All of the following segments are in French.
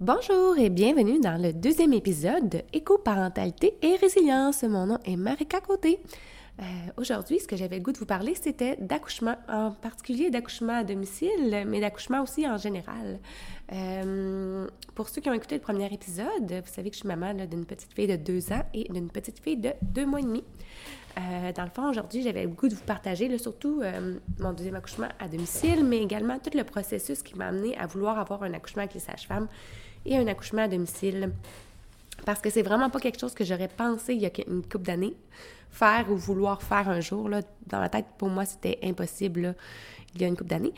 Bonjour et bienvenue dans le deuxième épisode de Éco-parentalité et résilience. Mon nom est Marika Côté. Euh, Aujourd'hui, ce que j'avais le goût de vous parler, c'était d'accouchement, en particulier d'accouchement à domicile, mais d'accouchement aussi en général. Euh, pour ceux qui ont écouté le premier épisode, vous savez que je suis maman d'une petite fille de deux ans et d'une petite fille de deux mois et demi. Euh, dans le fond, aujourd'hui, j'avais le goût de vous partager surtout mon deuxième accouchement à domicile, mais également tout le processus qui m'a amené à vouloir avoir un accouchement avec les sages-femmes et un accouchement à domicile. Parce que c'est vraiment pas quelque chose que j'aurais pensé il y a une couple d'années faire ou vouloir faire un jour. Là. Dans ma tête, pour moi, c'était impossible il y a une couple d'années.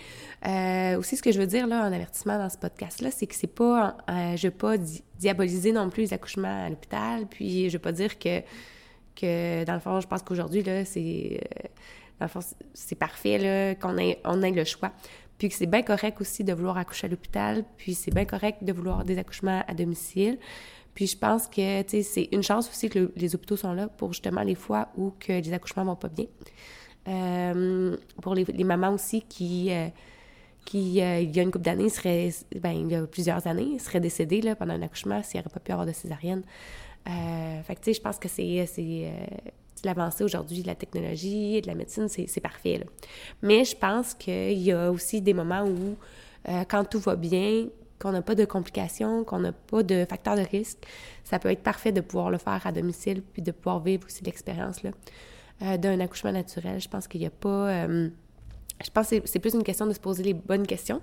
Euh, aussi, ce que je veux dire là, en avertissement dans ce podcast-là, c'est que c'est pas. Euh, je veux pas diaboliser non plus les accouchements à l'hôpital, puis je veux pas dire que, que dans le fond, je pense qu'aujourd'hui, c'est. Euh, dans le fond, c'est parfait, qu'on ait, on ait le choix puis que c'est bien correct aussi de vouloir accoucher à l'hôpital, puis c'est bien correct de vouloir des accouchements à domicile. Puis je pense que, tu sais, c'est une chance aussi que les hôpitaux sont là pour justement les fois où que les accouchements vont pas bien. Euh, pour les, mamans aussi qui, euh, qui euh, il y a une couple d'années, ben, il y a plusieurs années, seraient décédées là, pendant un accouchement s'il n'y aurait pas pu avoir de césarienne. fait que, tu sais, je pense que c'est l'avancée aujourd'hui de la technologie et de la médecine, c'est parfait. Mais je pense qu'il y a aussi des moments où, euh, quand tout va bien, qu'on n'a pas de complications, qu'on n'a pas de facteurs de risque, ça peut être parfait de pouvoir le faire à domicile puis de pouvoir vivre aussi l'expérience euh, d'un accouchement naturel. Je pense qu'il n'y a pas... Euh, je pense que c'est plus une question de se poser les bonnes questions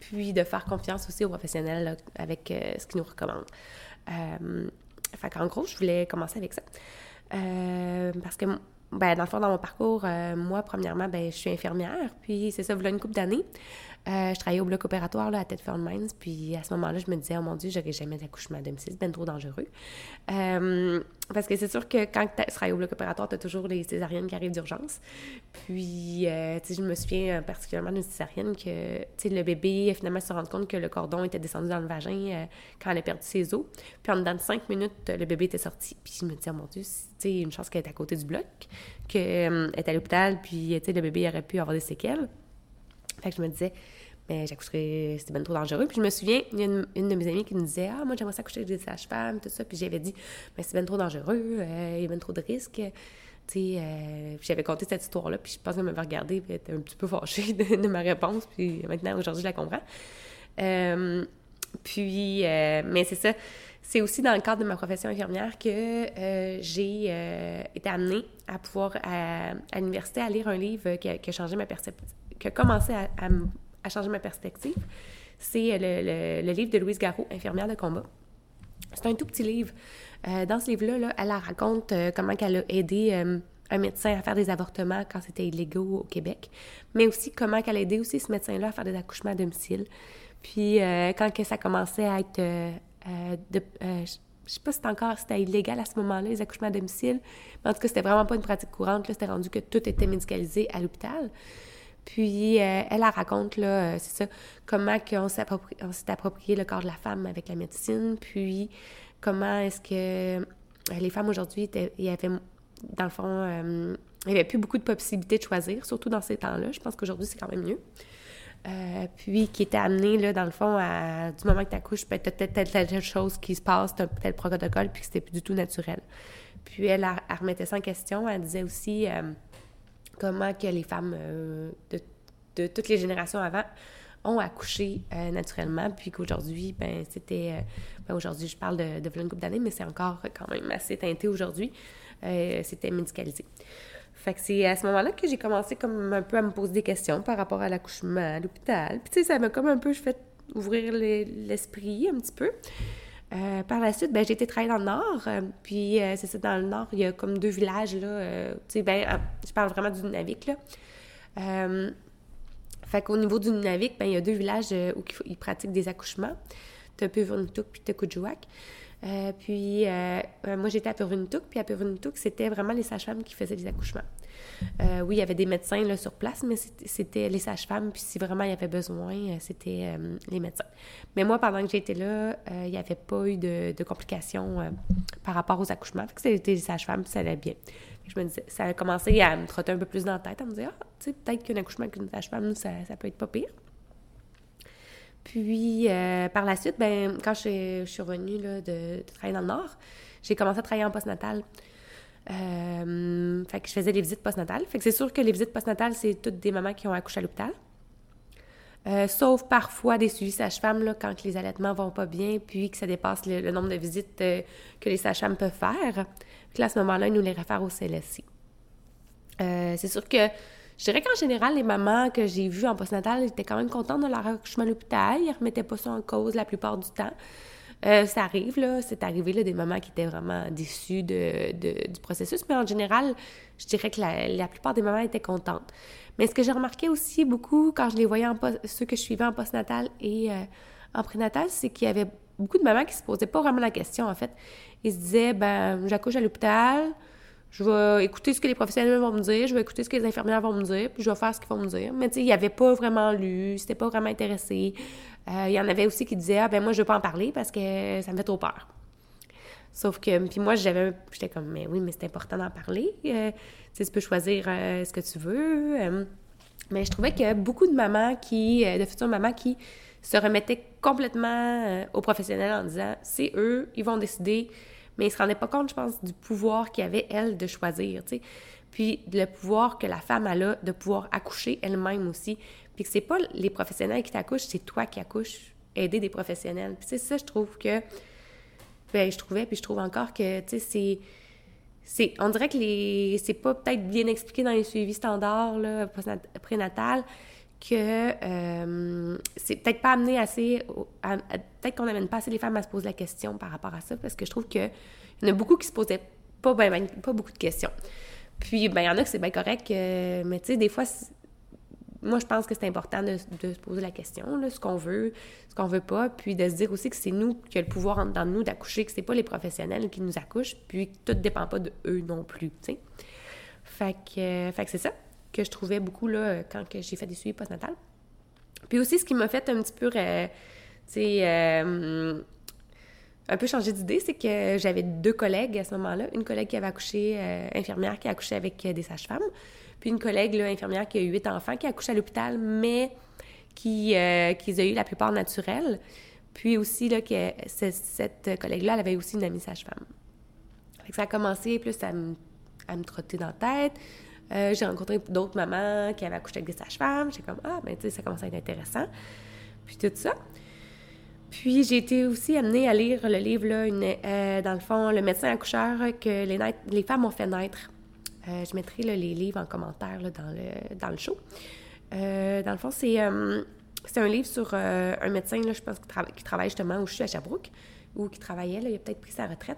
puis de faire confiance aussi aux professionnels avec ce qu'ils nous recommandent. qu'en gros, je voulais commencer avec ça. Euh, parce que, ben, dans le fond, dans mon parcours, euh, moi, premièrement, ben, je suis infirmière, puis c'est ça, voilà une couple d'années. Euh, je travaillais au bloc opératoire là, à Tedford Mines, puis à ce moment-là, je me disais, oh mon Dieu, j'aurais jamais d'accouchement à domicile, c'est bien trop dangereux. Euh, parce que c'est sûr que quand tu travailles au bloc opératoire, tu as toujours les césariennes qui arrivent d'urgence. Puis, euh, tu sais, je me souviens particulièrement d'une césarienne que, tu sais, le bébé, finalement, se rend compte que le cordon était descendu dans le vagin quand elle a perdu ses os. Puis, en dedans de cinq minutes, le bébé était sorti. Puis, je me disais, oh mon Dieu, sais, une chance qu'elle est à côté du bloc, qu'elle est à l'hôpital, puis, tu sais, le bébé aurait pu avoir des séquelles. Fait que je me disais, mais j'accoucherais, c'était bien trop dangereux. Puis je me souviens, il y a une, de mes amies qui me disait Ah, moi, j'aimerais ça accoucher avec des sages-femmes, tout ça. Puis j'avais dit Mais c'est bien trop dangereux, euh, il y a bien trop de risques. Euh, j'avais compté cette histoire-là, puis je pense qu'elle m'avait regardée, et elle était un petit peu fâchée de, ma réponse. Puis maintenant, aujourd'hui, je la comprends. Euh, puis, mais c'est ça. C'est aussi dans le cadre de ma profession infirmière que j'ai été amenée à pouvoir, à, l'université, à lire un livre qui a, changé ma perception, qui a commencé à, changé ma perspective. C'est le, livre de Louise Garot, Infirmière de combat. C'est un tout petit livre. Euh, dans ce livre-là, elle, raconte euh, comment elle a aidé euh, un médecin à faire des avortements quand c'était illégaux au Québec, mais aussi comment elle a aidé aussi ce médecin-là à faire des accouchements à domicile. Puis quand que ça commençait à être... de, je sais pas si c'était encore c'était illégal à ce moment-là, les accouchements à domicile, mais en tout cas, c'était vraiment pas une pratique courante. C'était rendu que tout était médicalisé à l'hôpital. Puis, euh, elle, elle raconte, là, euh, c'est ça, comment on s'est approprié, le corps de la femme avec la médecine, puis comment est-ce que euh, les femmes aujourd'hui, il y avait, dans le fond, il n'y avait plus beaucoup de possibilités de choisir, surtout dans ces temps-là. Je pense qu'aujourd'hui, c'est quand même mieux. puis qui était amené, là, dans le fond, à, du moment que tu accouches, ben, tu as telle, telle, telle, chose qui se passe, as tel protocole, puis que c'était plus du tout naturel. Puis elle, elle, remettait ça en question. Elle disait aussi comment que les femmes euh, de, toutes les générations avant ont accouché euh, naturellement, puis qu'aujourd'hui, ben c'était... Euh, ben, aujourd'hui, je parle de, de une d'années, mais c'est encore quand même assez teinté aujourd'hui. c'était médicalisé. Fait que c'est à ce moment-là que j'ai commencé comme un peu à me poser des questions par rapport à l'accouchement à l'hôpital. Puis tu sais, ça m'a comme un peu fait ouvrir l'esprit un petit peu. Euh, par la suite, ben, j'ai été travailler dans le Nord. Euh, puis, euh, c'est ça, dans le Nord, il y a comme deux villages, là. tu sais, ben, je parle vraiment du Nunavik, là. fait qu'au niveau du Nunavik, ben, il y a deux villages où ils pratiquent des accouchements. T'as Puvuntuk puis puis, moi, j'étais à Puvuntuk, puis à Puvuntuk, c'était vraiment les sages-femmes qui faisaient des accouchements. Euh, oui, il y avait des médecins là, sur place, mais c'était les sages-femmes. Puis si vraiment il y avait besoin, euh, c'était euh, les médecins. Mais moi, pendant que j'étais là, il n'y avait pas eu de, complications par rapport aux accouchements. Que c'était les sages-femmes, puis ça allait bien. Je me disais, ça a commencé à me trotter un peu plus dans la tête, à me dire, ah, tu sais, peut-être qu'un accouchement avec une sage-femme, ça, ça peut être pas pire. Puis, par la suite, ben, quand je, suis revenue là, de, travailler dans le Nord, j'ai commencé à travailler en postnatal. Euh, fait que je faisais des visites postnatales. Fait que c'est sûr que les visites postnatales, c'est toutes des mamans qui ont accouché à l'hôpital. Euh, sauf parfois des suivis sage-femme quand les allaitements vont pas bien, puis que ça dépasse le, nombre de visites que les sages-femmes peuvent faire. Puis là, à ce moment-là, ils nous les réfèrent au CLSC. c'est sûr que je dirais qu'en général, les mamans que j'ai vues en postnatal étaient quand même contentes de leur accouchement à l'hôpital. Ils ne remettaient pas ça en cause la plupart du temps. Euh, ça arrive, là, c'est arrivé, là, des mamans qui étaient vraiment déçues de, du processus, mais en général, je dirais que la, plupart des mamans étaient contentes. Mais ce que j'ai remarqué aussi beaucoup quand je les voyais, en ceux que je suivais en postnatal et euh, en prénatal, c'est qu'il y avait beaucoup de mamans qui se posaient pas vraiment la question, en fait. Ils se disaient, ben, j'accouche à l'hôpital, je vais écouter ce que les professionnels vont me dire, je vais écouter ce que les infirmières vont me dire, puis je vais faire ce qu'ils vont me dire. Mais tu sais, il n'y avait pas vraiment lu, c'était pas vraiment intéressé. Euh, il y en avait aussi qui disaient Ah, ben moi, je veux pas en parler parce que ça me fait trop peur. Sauf que, puis moi, j'avais, j'étais comme, mais oui, mais c'est important d'en parler. Euh, tu peux choisir euh, ce que tu veux. mais je trouvais y a beaucoup de mamans qui, de futures mamans qui se remettaient complètement aux professionnels en disant c'est eux, ils vont décider mais ils se rendaient pas compte, je pense, du pouvoir qu'il avait, elle, de choisir, tu. Puis le pouvoir que la femme a là de pouvoir accoucher elle-même aussi. Puis que c'est pas les professionnels qui t'accouchent, c'est toi qui accouches, aider des professionnels. Puis c'est ça, je trouve que... Ben, je trouvais, puis je trouve encore que, tu sais, c'est... C'est, on dirait que les, c'est pas peut-être bien expliqué dans les suivis standards là, prénatal que euh, c'est peut-être pas amené assez. peut-être qu'on n'amène pas assez les femmes à se poser la question par rapport à ça, parce que je trouve que il y en a beaucoup qui se posaient pas, beaucoup de questions. Puis, ben, il y en a que c'est bien correct, mais tu sais, des fois, moi, je pense que c'est important de, se poser la question, là, ce qu'on veut, ce qu'on veut pas, puis de se dire aussi que c'est nous qui a le pouvoir dans nous d'accoucher, que c'est pas les professionnels qui nous accouchent, puis que tout dépend pas de eux non plus. Fait que, c'est ça que je trouvais beaucoup, là, quand j'ai fait des suivis postnatales. Puis aussi, ce qui m'a fait un petit peu, euh, tu sais, euh, un peu changé d'idée, c'est que j'avais deux collègues à ce moment-là. Une collègue qui avait accouché, euh, infirmière, qui a accouché avec des sages-femmes. Puis une collègue, là, infirmière, qui a eu huit enfants, qui a accouché à l'hôpital, mais qui, euh, qui a eu la plupart naturels. Puis aussi, là, que cette collègue-là, elle avait aussi une amie sage-femme. Ça a commencé plus à me, me trotter dans la tête. j'ai rencontré d'autres mamans qui avaient accouché avec des sages-femmes. J'ai comme, ah, ben, tu sais, ça commence à être intéressant. Puis tout ça. Puis j'ai été aussi amenée à lire le livre, là, euh, dans le fond, Le médecin accoucheur que les, les femmes ont fait naître. Euh, je mettrai les livres en commentaire dans, le, dans le show. Euh, dans le fond, c'est c'est un livre sur un médecin, qui, travaille justement où je suis à Sherbrooke, ou qui travaillait, il a peut-être pris sa retraite,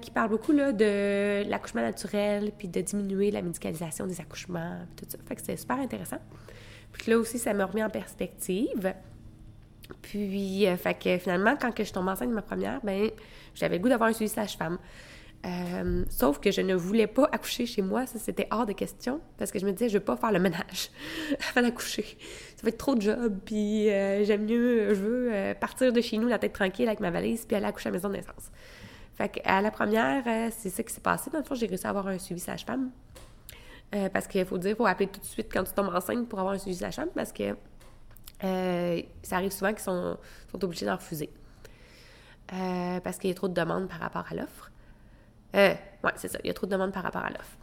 qui parle beaucoup de l'accouchement naturel, puis de diminuer la médicalisation des accouchements, tout ça. Fait que c'est super intéressant. Puis là aussi, ça me remis en perspective. Puis, euh, fait que finalement, quand que je tombe enceinte de ma première, ben j'avais le goût d'avoir un suivi sage-femme. Euh, sauf que je ne voulais pas accoucher chez moi, ça c'était hors de question, parce que je me disais, je veux pas faire le ménage avant d'accoucher. Ça va être trop de job, puis euh, j'aime mieux, je veux partir de chez nous la tête tranquille avec ma valise, puis aller accoucher à la maison de naissance. Fait qu'à la première, c'est ça qui s'est passé. Dans le fond, j'ai réussi à avoir un suivi sage-femme. parce qu'il faut dire, il faut appeler tout de suite quand tu tombes enceinte pour avoir un suivi sage-femme, parce que euh, ça arrive souvent qu'ils sont, sont obligés d'en refuser. Euh, parce qu'il y a trop de demandes par rapport à l'offre. Euh, oui, c'est ça. Il y a trop de demandes par rapport à l'offre.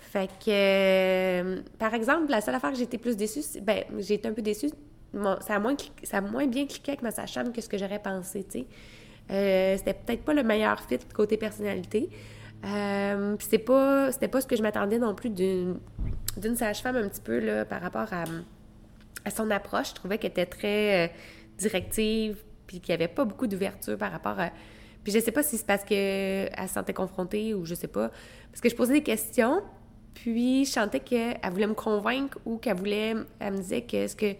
Fait que, euh, par exemple, la seule affaire que été plus déçue, ben, j'ai été un peu déçue. ça, a moins, ça a moins bien cliqué avec ma sage que ce que j'aurais pensé, tu sais. c'était peut-être pas le meilleur fit côté personnalité. Euh, c'était pas, c'était pas ce que je m'attendais non plus d'une, sage-femme un petit peu, là, par rapport à à son approche, je trouvais qu'elle était très euh, directive, puis qu'il n'y avait pas beaucoup d'ouverture par rapport à... Puis je sais pas si c'est parce qu'elle se sentait confrontée ou je sais pas. Parce que je posais des questions, puis je sentais qu'elle voulait me convaincre ou qu'elle voulait... Elle me disait que ce que...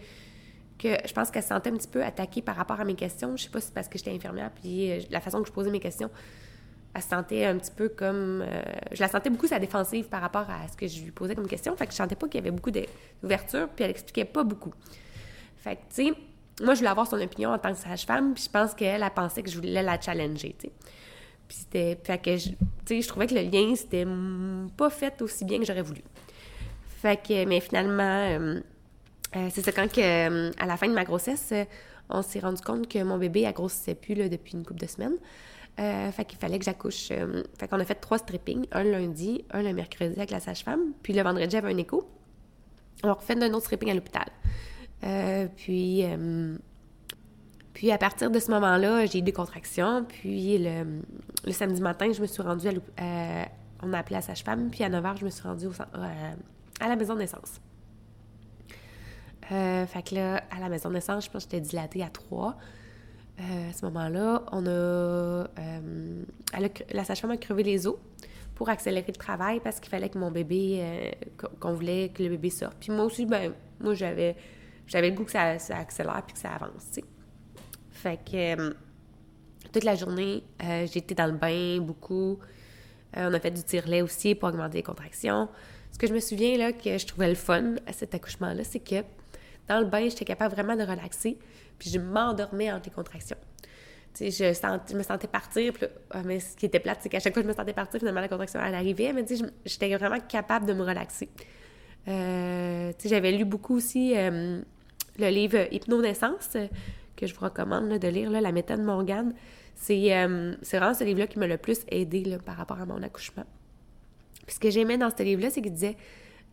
que je pense qu'elle se sentait un petit peu attaquée par rapport à mes questions. Je sais pas si c'est parce que j'étais infirmière, puis euh, la façon que je posais mes questions, elle se sentait un petit peu comme... Euh, je la sentais beaucoup sa défensive par rapport à ce que je lui posais comme question. Fait que je sentais pas qu'il y avait beaucoup d'ouverture, puis elle expliquait pas beaucoup. Fait que, tu sais, moi, je voulais avoir son opinion en tant que sage-femme, puis je pense qu'elle, a pensé que je voulais la challenger, tu sais. Puis c'était... Fait que, tu sais, je trouvais que le lien, c'était pas fait aussi bien que j'aurais voulu. Fait que, mais finalement, euh, euh, c'est ça, quand que, à la fin de ma grossesse, on s'est rendu compte que mon bébé, a grossissait plus là, depuis une couple de semaines. Euh, fait qu'il fallait que j'accouche. Euh, fait qu'on a fait trois strippings, un lundi, un le mercredi avec la sage-femme, puis le vendredi, j'avais un écho. On refait un autre stripping à l'hôpital. Euh, puis, puis à partir de ce moment-là, j'ai eu des contractions. Puis le, samedi matin, je me suis rendue à On a appelé la sage-femme, puis à 9h, je me suis rendue à la maison de naissance. fait que là, à la maison de naissance, je pense que j'étais dilatée à 3. Euh, à ce moment-là, on a, euh, la sage-femme a crevé les os pour accélérer le travail parce qu'il fallait que mon bébé, euh, qu'on voulait que le bébé sorte. Puis moi aussi, ben, moi, j'avais, j'avais le goût que ça, accélère puis que ça avance. Fait que toute la journée, j'étais dans le bain beaucoup. on a fait du tire-lait aussi pour augmenter les contractions. Ce que je me souviens, là, que je trouvais le fun à cet accouchement-là, c'est que dans le bain, j'étais capable vraiment de relaxer puis je m'endormais entre les contractions. Tu sais, je, je me sentais partir, puis ah, mais ce qui était plate, c'est qu'à chaque fois que je me sentais partir, finalement, la contraction, elle arrivait, mais tu sais, j'étais vraiment capable de me relaxer. Euh, tu sais, j'avais lu beaucoup aussi euh, le livre Hypnonaissance, que je vous recommande de lire, La méthode Morgane. Euh, c'est vraiment ce livre-là qui m'a le plus aidé par rapport à mon accouchement. Puis ce que j'aimais dans ce livre-là, c'est qu'il disait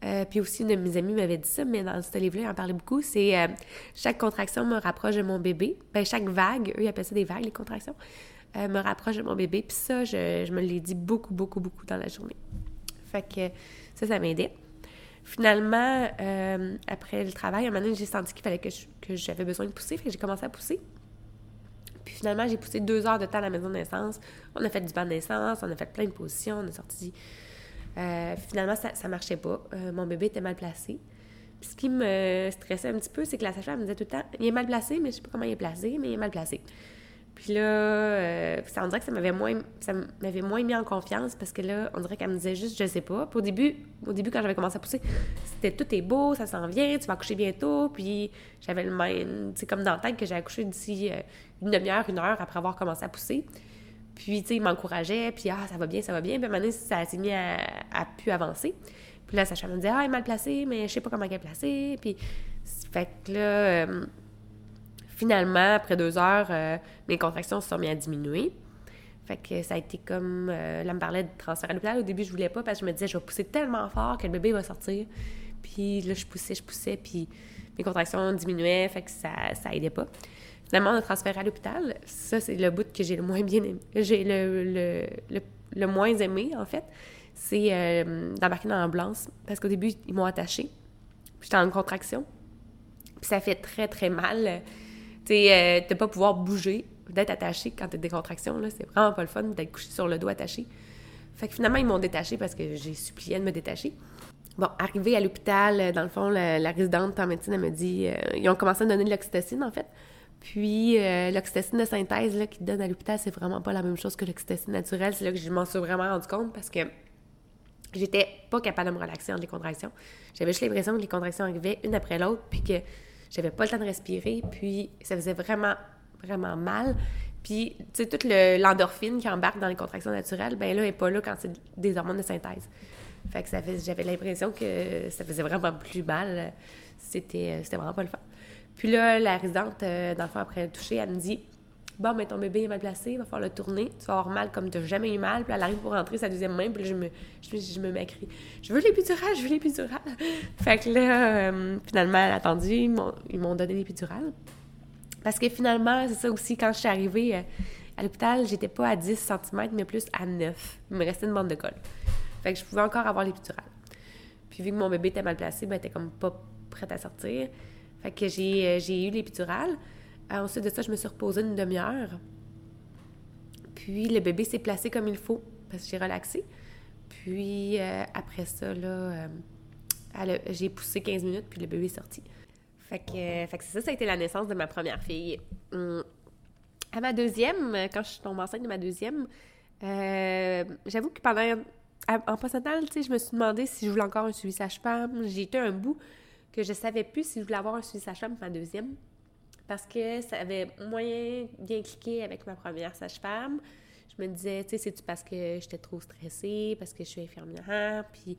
euh, puis aussi, une de mes amies m'avait dit ça, mais dans ce livre-là, il en parlait beaucoup. C'est euh, chaque contraction me rapproche de mon bébé. Ben, chaque vague, eux, ils appellent ça des vagues, les contractions, euh, me rapproche de mon bébé. Puis ça, je, me l'ai dit beaucoup, beaucoup, beaucoup dans la journée. Fait que ça, ça m'aidait. Finalement, après le travail, à un moment donné, j'ai senti qu'il fallait que, j'avais besoin de pousser. Fait que j'ai commencé à pousser. Puis finalement, j'ai poussé deux heures de temps à la maison de naissance. On a fait du banc de naissance, on a fait plein de positions, on a sorti euh, finalement, ça ne marchait pas. Euh, mon bébé était mal placé. Puis ce qui me stressait un petit peu, c'est que la sage-femme me disait tout le temps il est mal placé, mais je sais pas comment il est placé, mais il est mal placé. Puis là, euh, ça on dirait que ça m'avait moins, ça m'avait moins mis en confiance parce que là, on dirait qu'elle me disait juste je sais pas. Puis au début, au début quand j'avais commencé à pousser, c'était tout est beau, ça s'en vient, tu vas accoucher bientôt. Puis j'avais le même, c'est comme dans la tête que j'ai accouché d'ici une demi-heure, une heure après avoir commencé à pousser. Puis, tu sais, il m'encourageait, puis ah, ça va bien, ça va bien. Puis, à un moment donné, ça s'est mis à, pu avancer. Puis là, Sacha me disait, ah, il est mal placé, mais je sais pas comment il est placé. Puis, fait que là, euh, finalement, après deux heures, euh, mes contractions se sont mis à diminuer. Fait que ça a été comme. Euh, là, me parlait de transfert à l'hôpital. Au début, je voulais pas parce que je me disais, je vais pousser tellement fort que le bébé va sortir. Puis là, je poussais, je poussais, puis mes contractions diminuaient, fait que ça, ça aidait pas. Finalement, on a transféré à l'hôpital. Ça, c'est le bout que j'ai le moins bien aimé. J'ai le, le, moins aimé, en fait. C'est euh, d'embarquer dans l'ambulance. Parce qu'au début, ils m'ont attaché. J'étais en contraction. Puis ça fait très, très mal. Tu sais, euh, pas pouvoir bouger, d'être attaché quand t'as des contractions, là. C'est vraiment pas le fun d'être couché sur le dos attaché. Fait que finalement, ils m'ont détaché parce que j'ai supplié de me détacher. Bon, arrivé à l'hôpital, dans le fond, la, résidente en médecine, elle me dit... Euh, ils ont commencé à donner de l'oxytocine, en fait. Puis euh, l'oxytocine de synthèse là, qui à l'hôpital, c'est vraiment pas la même chose que l'oxytocine naturelle. C'est là que je m'en suis vraiment rendu compte parce que j'étais pas capable de me relaxer entre les contractions. J'avais juste l'impression que les contractions arrivaient une après l'autre, puis que j'avais pas le temps de respirer, puis ça faisait vraiment, vraiment mal. Puis, tu sais, toute l'endorphine qui embarque dans les contractions naturelles, ben là, elle est pas là quand c'est des hormones de synthèse. Fait que j'avais l'impression que ça faisait vraiment plus mal. C'était, c'était vraiment pas le fun. Puis là, la résidente, euh, dans le fond, après le toucher, elle me dit Bon, mais ton bébé est mal placé, il va falloir le tourner, tu vas avoir mal comme tu n'as jamais eu mal. Puis elle arrive pour rentrer sa deuxième main, puis là, je me, je, je me Je veux l'épidurale, je veux l'épidurale. fait que là, euh, finalement, elle a attendu, ils m'ont donné l'épidurale. Parce que finalement, c'est ça aussi, quand je suis arrivée euh, à l'hôpital, j'étais pas à 10 cm, mais plus à 9. Il me restait une bande de colle. Fait que je pouvais encore avoir l'épidurale. Puis vu que mon bébé était mal placé, ben, elle était comme pas prête à sortir. Fait que j'ai, euh, j'ai eu l'épidural. Euh, ensuite de ça, je me suis reposée une demi-heure. Puis le bébé s'est placé comme il faut parce que j'ai relaxé. Puis euh, après ça, là, j'ai poussé 15 minutes, puis le bébé est sorti. Fait que, c'est ça, ça a été la naissance de ma première fille. Hum. À ma deuxième, quand je suis tombée enceinte de ma deuxième, j'avoue que pendant. En passant, tu sais, je me suis demandé si je voulais encore un suivi sage-femme. J'ai été un bout que je savais plus si je voulais avoir un suivi sage-femme ma deuxième, parce que ça avait moyen bien cliqué avec ma première sage-femme. Je me disais, tu sais, c'est-tu parce que j'étais trop stressée, parce que je suis infirmière, puis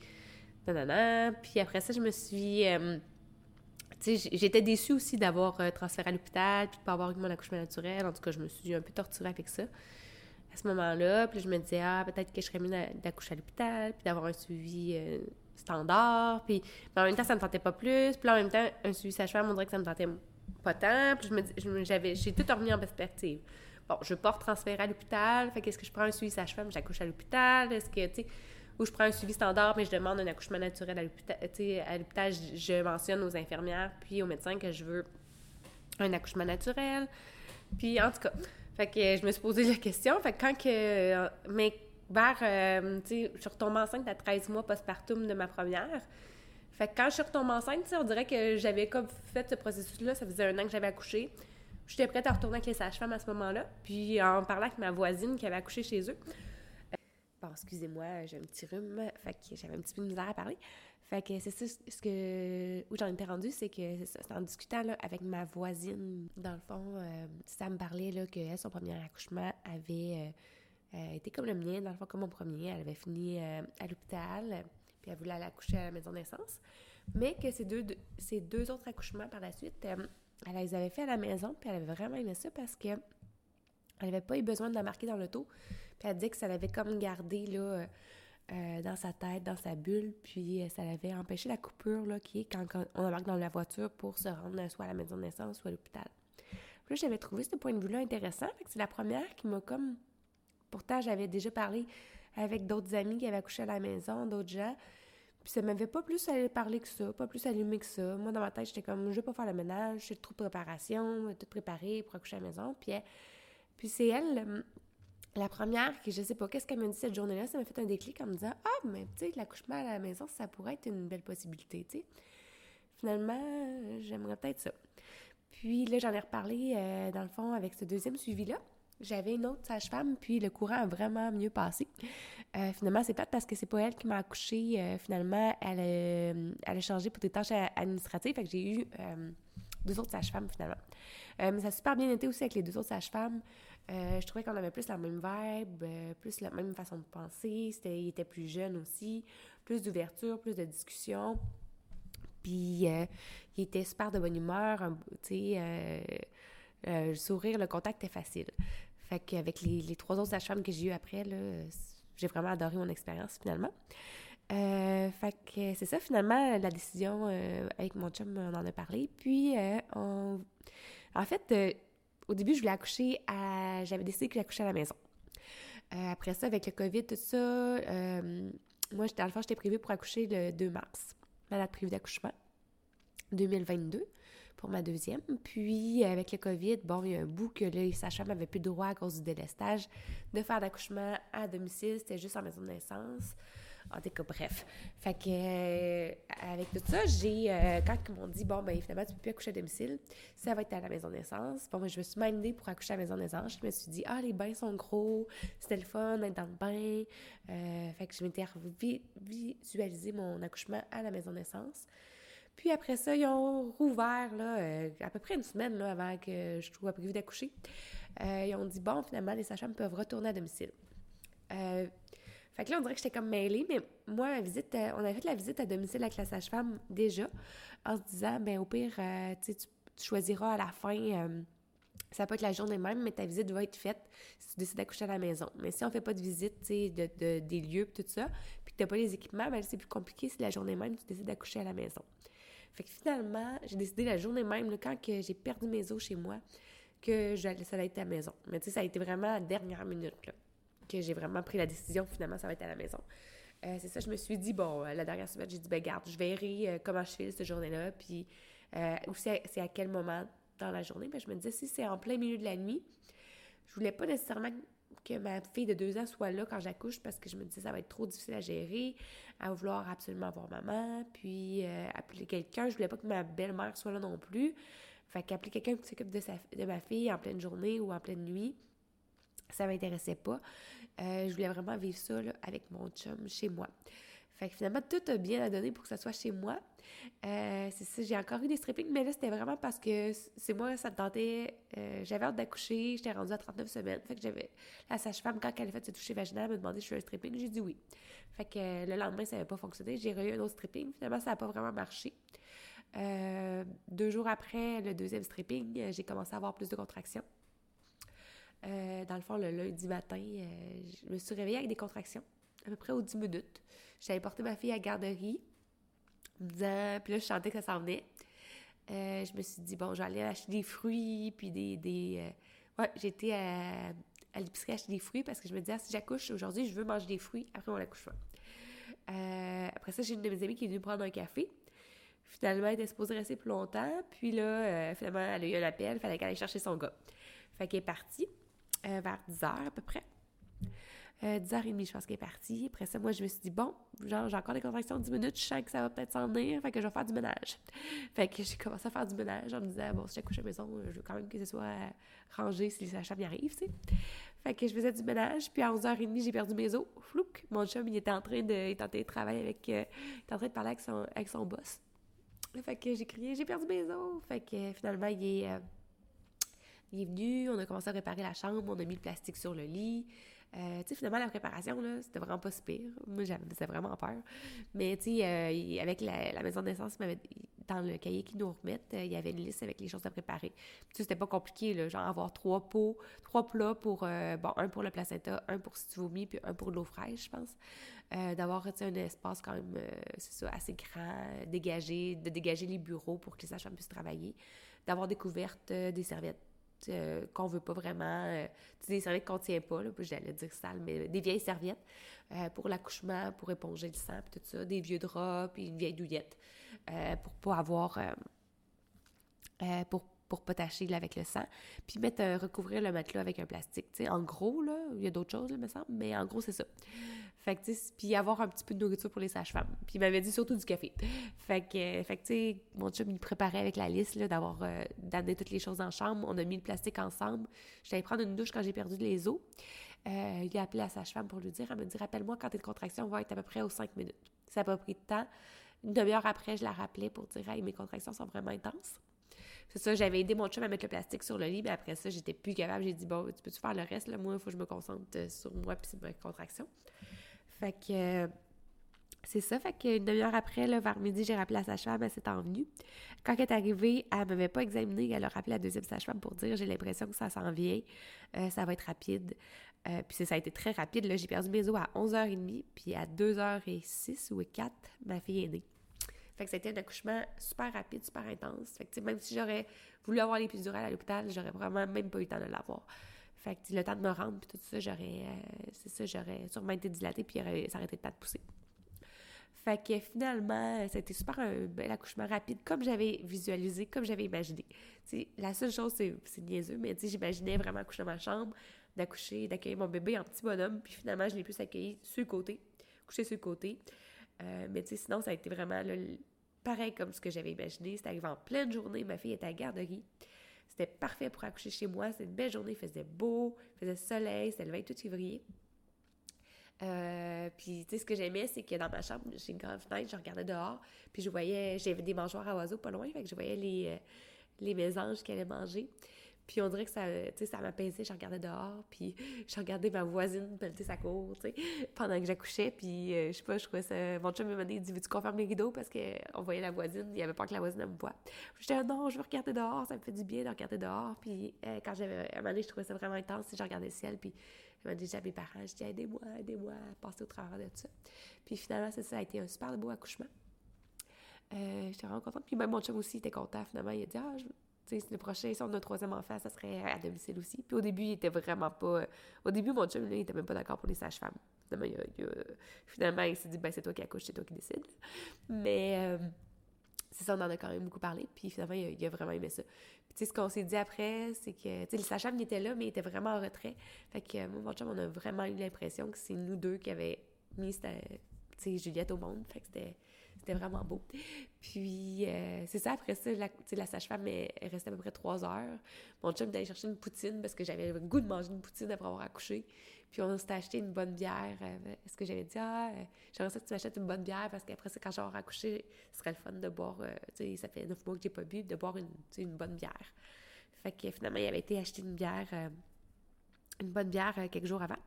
nanana. Puis après ça, je me suis... Euh, tu j'étais déçue aussi d'avoir euh, transféré à l'hôpital, puis de pas avoir eu mon accouchement naturel. En tout cas, je me suis un peu torturée avec ça à ce moment-là. Puis je me disais, ah, peut-être que je serais mieux d'accoucher à l'hôpital, puis d'avoir un suivi euh, standard. Puis, en même temps, ça me tentait pas plus. Puis en même temps, un suivi sage-femme, on dirait que ça me tentait je me j'avais, j'ai tout remis en perspective. Bon, je veux pas transférer à l'hôpital. Fait qu'est-ce que je prends un suivi sage-femme, j'accouche à l'hôpital? Est-ce que, tu ou je prends un suivi standard, mais je demande un accouchement naturel à l'hôpital. À l'hôpital, je mentionne aux infirmières puis aux médecins que je veux un accouchement naturel. Puis en tout cas, fait que je me suis posé la question. Fait que quand que. Mais vers. Euh, tu sais, je enceinte à 13 mois postpartum de ma première. Fait que quand je suis retombée enceinte, on dirait que j'avais comme fait ce processus-là. Ça faisait un an que j'avais accouché. J'étais prête à retourner avec les sages-femmes à ce moment-là. Puis en parlant avec ma voisine qui avait accouché chez eux, Bon, excusez-moi, j'ai un petit rhume, fait que j'avais un petit peu de misère à parler. Fait que c'est ça, ce que, où j'en étais rendue, c'est que c'est en discutant avec ma voisine, dans le fond, euh, ça me parlait là, que son premier accouchement avait euh, euh, été comme le mien, dans le fond, comme mon premier. Elle avait fini à l'hôpital, puis elle voulait aller accoucher à la maison de naissance. Mais que ces deux, ces deux autres accouchements par la suite, elle les avait fait à la maison, puis elle avait vraiment aimé ça parce que elle n'avait pas eu besoin de la marquer dans l'auto. Puis elle dit que ça l'avait comme gardé là, euh, dans sa tête, dans sa bulle, puis euh, ça l'avait empêché la coupure là, qui est quand, on embarque dans la voiture pour se rendre soit à la maison de naissance, soit à l'hôpital. Là, j'avais trouvé ce point de vue-là intéressant. C'est la première qui m'a comme... Pourtant, j'avais déjà parlé avec d'autres amis qui avaient accouché à la maison, d'autres gens. Puis ça m'avait pas plus parler que ça, pas plus allumé que ça. Moi, dans ma tête, j'étais comme, je vais pas faire le ménage, j'ai trop de préparation, tout préparé pour accoucher à la maison. Puis puis c'est elle, euh, la première, qui je sais pas qu'est-ce qu'elle m'a dit cette journée-là, ça m'a fait un déclic en me disant Ah, mais tu sais, l'accouchement à la maison, ça pourrait être une belle possibilité, tu sais. Finalement, j'aimerais peut-être ça. Puis là, j'en ai reparlé, euh, dans le fond, avec ce deuxième suivi-là. J'avais une autre sage-femme, puis le courant a vraiment mieux passé. Euh, finalement, c'est pas parce que c'est pas elle qui m'a accouché. finalement, elle, elle, a changé pour des tâches administratives. Fait que j'ai eu deux autres sages-femmes, finalement. mais ça a super bien été aussi avec les deux autres sages-femmes. Euh, je trouvais qu'on avait plus la même vibe, euh, plus la même façon de penser. C'était, il était plus jeune aussi, plus d'ouverture, plus de discussion. Puis euh, il était super de bonne humeur, tu sais, le sourire, le contact était facile. Fait qu'avec les, les trois autres sages-femmes que j'ai eues après, là, j'ai vraiment adoré mon expérience finalement. fait que c'est ça, finalement, la décision avec mon chum, on en a parlé. Puis, on... en fait, au début, je voulais accoucher à. J'avais décidé que accoucher à la maison. Euh, après ça, avec le COVID, tout ça, euh, moi, dans le fond, j'étais prévue pour accoucher le 2 mars, ma date prévue d'accouchement, 2022, pour ma deuxième. Puis, avec le COVID, bon, il y a un bout que les sages-femmes plus droit à cause du délestage de faire d'accouchement à domicile. C'était juste en maison de naissance. En tout cas, bref. Fait que, euh, avec tout ça, j'ai, euh, quand ils m'ont dit, bon, ben, finalement, tu peux plus accoucher à domicile, ça va être à la maison de naissance. Bon, ben, je me suis mindée pour accoucher à la maison de naissance. Je me suis dit, ah, les bains sont gros, c'était le fun d'être dans le bain. Euh, fait que je m'étais visualisé mon accouchement à la maison de naissance. Puis après ça, ils ont rouvert, là, à peu près une semaine là, avant que je sois prévu d'accoucher. ils ont dit, bon, finalement, les sages peuvent retourner à domicile. Fait que là, on dirait que j'étais comme mêlée, mais moi, visite, euh, on avait fait la visite à domicile avec la sage-femme déjà, en se disant, ben au pire, euh, tu, tu choisiras à la fin, euh, ça peut être la journée même, mais ta visite va être faite si tu décides d'accoucher à la maison. Mais si on fait pas de visite, tu de, des lieux tout ça, puis que t'as pas les équipements, ben c'est plus compliqué si la journée même, tu décides d'accoucher à la maison. Fait que finalement, j'ai décidé la journée même, quand j'ai perdu mes os chez moi, que ça allait être à la maison. Mais tu sais, ça a été vraiment la dernière minute, que j'ai vraiment pris la décision, finalement, ça va être à la maison. Euh, c'est ça, je me suis dit, bon, euh, la dernière semaine, j'ai dit, ben garde, je verrai euh, comment je file cette journée-là, puis ou c'est à quel moment dans la journée. Ben, je me disais, si c'est en plein milieu de la nuit, je voulais pas nécessairement que ma fille de deux ans soit là quand j'accouche parce que je me disais ça va être trop difficile à gérer, à vouloir absolument voir maman, puis appeler quelqu'un. Je voulais pas que ma belle-mère soit là non plus. Fait qu'appeler quelqu'un qui s'occupe de, de ma fille en pleine journée ou en pleine nuit, ça m'intéressait pas. Euh, je voulais vraiment vivre ça avec mon chum chez moi. Fait que finalement, tout a bien à donner pour que ça soit chez moi. Euh, c'est ça, j'ai encore eu des strippings, mais là, c'était vraiment parce que c'est moi, ça me tentait. Euh, j'avais hâte d'accoucher, j'étais rendue à 39 semaines. Fait que j'avais. La sage-femme, quand elle a fait se toucher vaginal, elle m'a demandé si je fais un stripping. J'ai dit oui. Fait que le lendemain, ça n'avait pas fonctionné. J'ai eu un autre stripping. Finalement, ça n'a pas vraiment marché. deux jours après le deuxième stripping, j'ai commencé à avoir plus de contractions. dans le fond, le lundi matin, je me suis réveillée avec des contractions, à peu près aux 10 minutes. J'avais porté ma fille à la garderie, puis là, je sentais que ça s'en venait. je me suis dit, bon, j'allais acheter des fruits, puis des... des ouais, j'étais à, à l'épicerie acheter des fruits parce que je me disais, ah, si j'accouche aujourd'hui, je veux manger des fruits après mon accouchement. Euh, après ça, j'ai une de mes amies qui est venue prendre un café. Finalement, elle était supposée rester plus longtemps. Puis là, euh, finalement, elle a eu un appel. Il fallait qu'elle aille chercher son gars. Fait qu'elle est partie euh, vers 10 h à peu près. 10h30, je pense qu'elle est partie. Après ça, moi, je me suis dit, bon, genre, j'ai encore des contractions de 10 minutes, je sens que ça va peut-être s'en venir, fait que je vais faire du ménage. Fait que j'ai commencé à faire du ménage en me disant, bon, si j'accouche à la maison, je veux quand même que ce soit rangé si les sages-femmes y arrivent, tu sais. Fait que je faisais du ménage, puis à 11h30, j'ai perdu mes os. Flouk! Mon chum, il était en train de, il en train de travailler avec, euh, il était en train de parler avec son, avec son boss. Fait que j'ai crié, j'ai perdu mes os! Fait que finalement, il est, euh, il est venu, on a commencé à réparer la chambre, on a mis le plastique sur le lit. Euh, tu sais, finalement, la préparation, là, c'était vraiment pas si pire. Moi, j'avais vraiment peur. Mais, tu sais, euh, avec la, maison de naissance, dans le cahier qu'ils nous remettent, euh, il y avait une liste avec les choses à préparer. Tu sais, c'était pas compliqué, là, genre avoir trois pots, trois plats pour, bon, un pour le placenta, un pour si tu vomis, puis un pour l'eau fraîche, je pense. D'avoir, tu un espace quand même, c'est ça, assez grand, dégagé, de dégager les bureaux pour que les sages puissent travailler. D'avoir des couvertes, des serviettes euh, qu'on veut pas vraiment, euh, des serviettes qu'on tient pas, là, j'allais dire sale, mais des vieilles serviettes euh, pour l'accouchement, pour éponger le sang, puis tout ça, des vieux draps, puis une vieille douillette, pour pas avoir, pour pour pas tacher avec le sang, puis mettre recouvrir le matelas avec un plastique, tu sais. En gros, là, il y a d'autres choses, là, me semble, mais en gros, c'est ça. Puis avoir un petit peu de nourriture pour les sages-femmes. Puis il m'avait dit surtout du café. Fait que, fait que mon chum, il préparait avec la liste, d'avoir, euh, d'amener toutes les choses en chambre. On a mis le plastique ensemble. J'allais prendre une douche quand j'ai perdu les os. Euh, il a appelé la sage-femme pour lui dire, elle me dit, rappelle-moi quand tes contractions vont être à peu près aux 5 minutes. Ça n'a pas pris de temps. Une demi-heure après, je la rappelais pour dire, hey, mes contractions sont vraiment intenses. C'est ça, j'avais aidé mon chum à mettre le plastique sur le lit, mais après ça, j'étais plus capable. J'ai dit, bon, tu peux-tu faire le reste, là? Moi, il faut que je me concentre euh, sur moi puis sur ma contraction. Fait que. Euh, c'est ça, fait qu'une demi-heure après, vers midi, j'ai rappelé la sage-femme, elle s'est envenue. Quand elle est arrivée, elle m'avait pas examiné, elle a rappelé la deuxième sage-femme pour dire j'ai l'impression que ça s'en vient, euh, ça va être rapide. puis ça a été très rapide, là, j'ai perdu mes os à 11h30, puis à 2h06 ou 4, ma fille est née. Fait que c'était un accouchement super rapide, super intense. Fait que, même si j'aurais voulu avoir l'épidurale à l'hôpital, j'aurais vraiment même pas eu le temps de l'avoir. Fait que, le temps de me rendre, puis tout ça, j'aurais, euh, c'est ça, j'aurais sûrement été dilatée, puis ça aurait été le temps de pousser. Fait que finalement, été super un bel accouchement rapide, comme j'avais visualisé, comme j'avais imaginé. la seule chose, c'est, c'est niaiseux, mais j'imaginais vraiment accoucher dans ma chambre, d'accoucher, d'accueillir mon bébé en petit bonhomme, puis finalement, je l'ai pu accueillir sur le côté, coucher sur le côté. Euh, mais sinon, ça a été vraiment pareil comme ce que j'avais imaginé. C'était arrivé en pleine journée. Ma fille était à la garderie. C'était parfait pour accoucher chez moi. C'était une belle journée. Il faisait beau, il faisait soleil. C'était le 28 février. Euh, puis, tu sais, ce que j'aimais, c'est que dans ma chambre, j'ai une grande fenêtre, je regardais dehors, puis je voyais, j'avais des mangeoires à oiseaux pas loin, fait que je voyais les, euh, les mésanges qui allaient manger. Puis on dirait que ça, ça m'apaisait. Je regardais dehors, puis je regardais ma voisine pelleter sa cour, tu sais, pendant que j'accouchais. Puis euh, je sais pas, je trouvais ça... Mon chum m'a dit, veux-tu qu'on ferme les rideaux? Parce qu'on voyait la voisine, il y avait pas que la voisine me voit. J'étais, non, je veux regarder dehors, ça me fait du bien de regarder dehors. Puis euh, quand j'avais... À un moment donné, je trouvais ça vraiment intense, je regardais le ciel, puis je m'a dit à mes parents, je dis, aidez-moi, aidez-moi à passer au travers de ça. Puis finalement, ça, ça a été un super beau accouchement. Euh, j'étais vraiment contente. Puis même mon chum aussi était content. Finalement, il a dit, ah, je le prochain, si on a un troisième enfant, ça serait à domicile aussi. Puis au début, il était vraiment pas. Au début, mon chum, il était même pas d'accord pour les sages-femmes. Finalement, il, s'est dit, ben, c'est toi qui accouches, c'est toi qui décides. Mais euh, c'est ça, on en a quand même beaucoup parlé. Puis finalement, il a, vraiment aimé ça. Puis ce qu'on s'est dit après, c'est que, les sages-femmes étaient là, mais ils étaient vraiment en retrait. Fait que moi, mon chum, on a vraiment eu l'impression que c'est nous deux qui avaient mis, sais, Juliette au monde. Fait que c'était c'était vraiment beau. Puis, euh, c'est ça, après ça, la, la sage-femme, elle, restait à peu près trois heures. Mon chum est allé chercher une poutine parce que j'avais le goût de manger une poutine après avoir accouché. Puis, on s'est acheté une bonne bière. Euh, est-ce que j'avais dit, ah, euh, j'aimerais ça que tu m'achètes une bonne bière parce qu'après ça, quand j'aurai accouché, ce serait le fun de boire, tu sais, ça fait neuf mois que j'ai pas bu, de boire une, une bonne bière. Fait que finalement, il avait été acheter une bière une bonne bière quelques jours avant.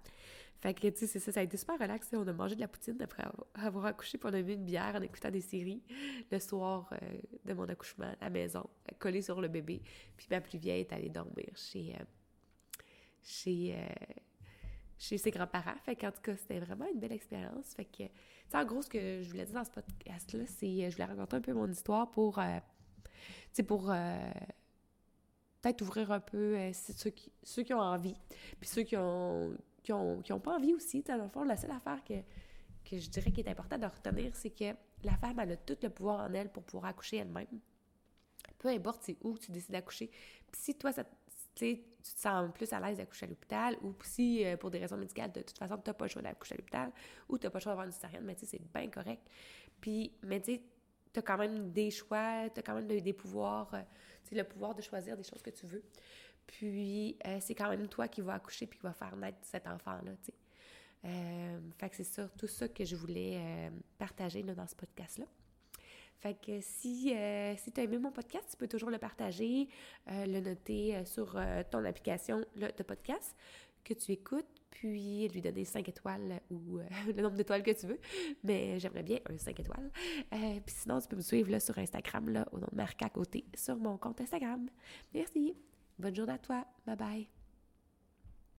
Fait que, tu sais, c'est ça, ça a été super relax. On a mangé de la poutine après avoir accouché, puis on a bu une bière en écoutant des séries le soir euh, de mon accouchement à la maison, collée sur le bébé. Puis ma plus vieille est allée dormir chez, euh, chez, euh, chez ses grands-parents. Fait qu'en tout cas, c'était vraiment une belle expérience. Fait que, tu sais, en gros, ce que je voulais dire dans ce podcast-là, c'est je voulais raconter un peu mon histoire pour, tu sais, pour peut-être ouvrir un peu ceux, qui, ceux qui ont envie, puis ceux qui ont qui n'ont ont pas envie aussi. Dans le fond, la seule affaire que, que je dirais qui est importante de retenir, c'est que la femme, elle a tout le pouvoir en elle pour pouvoir accoucher elle-même. Peu importe c'est où tu décides d'accoucher. Si toi, tu te sens plus à l'aise d'accoucher à l'hôpital, ou si euh, pour des raisons médicales, de toute façon, tu n'as pas le choix d'accoucher à l'hôpital, ou tu n'as pas le choix d'avoir une césarienne, mais tu sais, c'est bien correct. Puis, mais tu sais, tu as quand même des choix, tu as quand même des pouvoirs, euh, tu sais, le pouvoir de choisir des choses que tu veux. Puis, euh, c'est quand même toi qui vas accoucher puis qui va faire naître cet enfant-là. Euh, fait que c'est ça, tout ça que je voulais euh, partager là, dans ce podcast-là. Fait que si, si tu as aimé mon podcast, tu peux toujours le partager, le noter sur ton application de podcast que tu écoutes, puis lui donner 5 étoiles ou le nombre d'étoiles que tu veux. Mais j'aimerais bien un 5 étoiles. puis sinon, tu peux me suivre là, sur Instagram là, au nom de Marc à côté sur mon compte Instagram. Merci! Bonne journée à toi. Bye bye.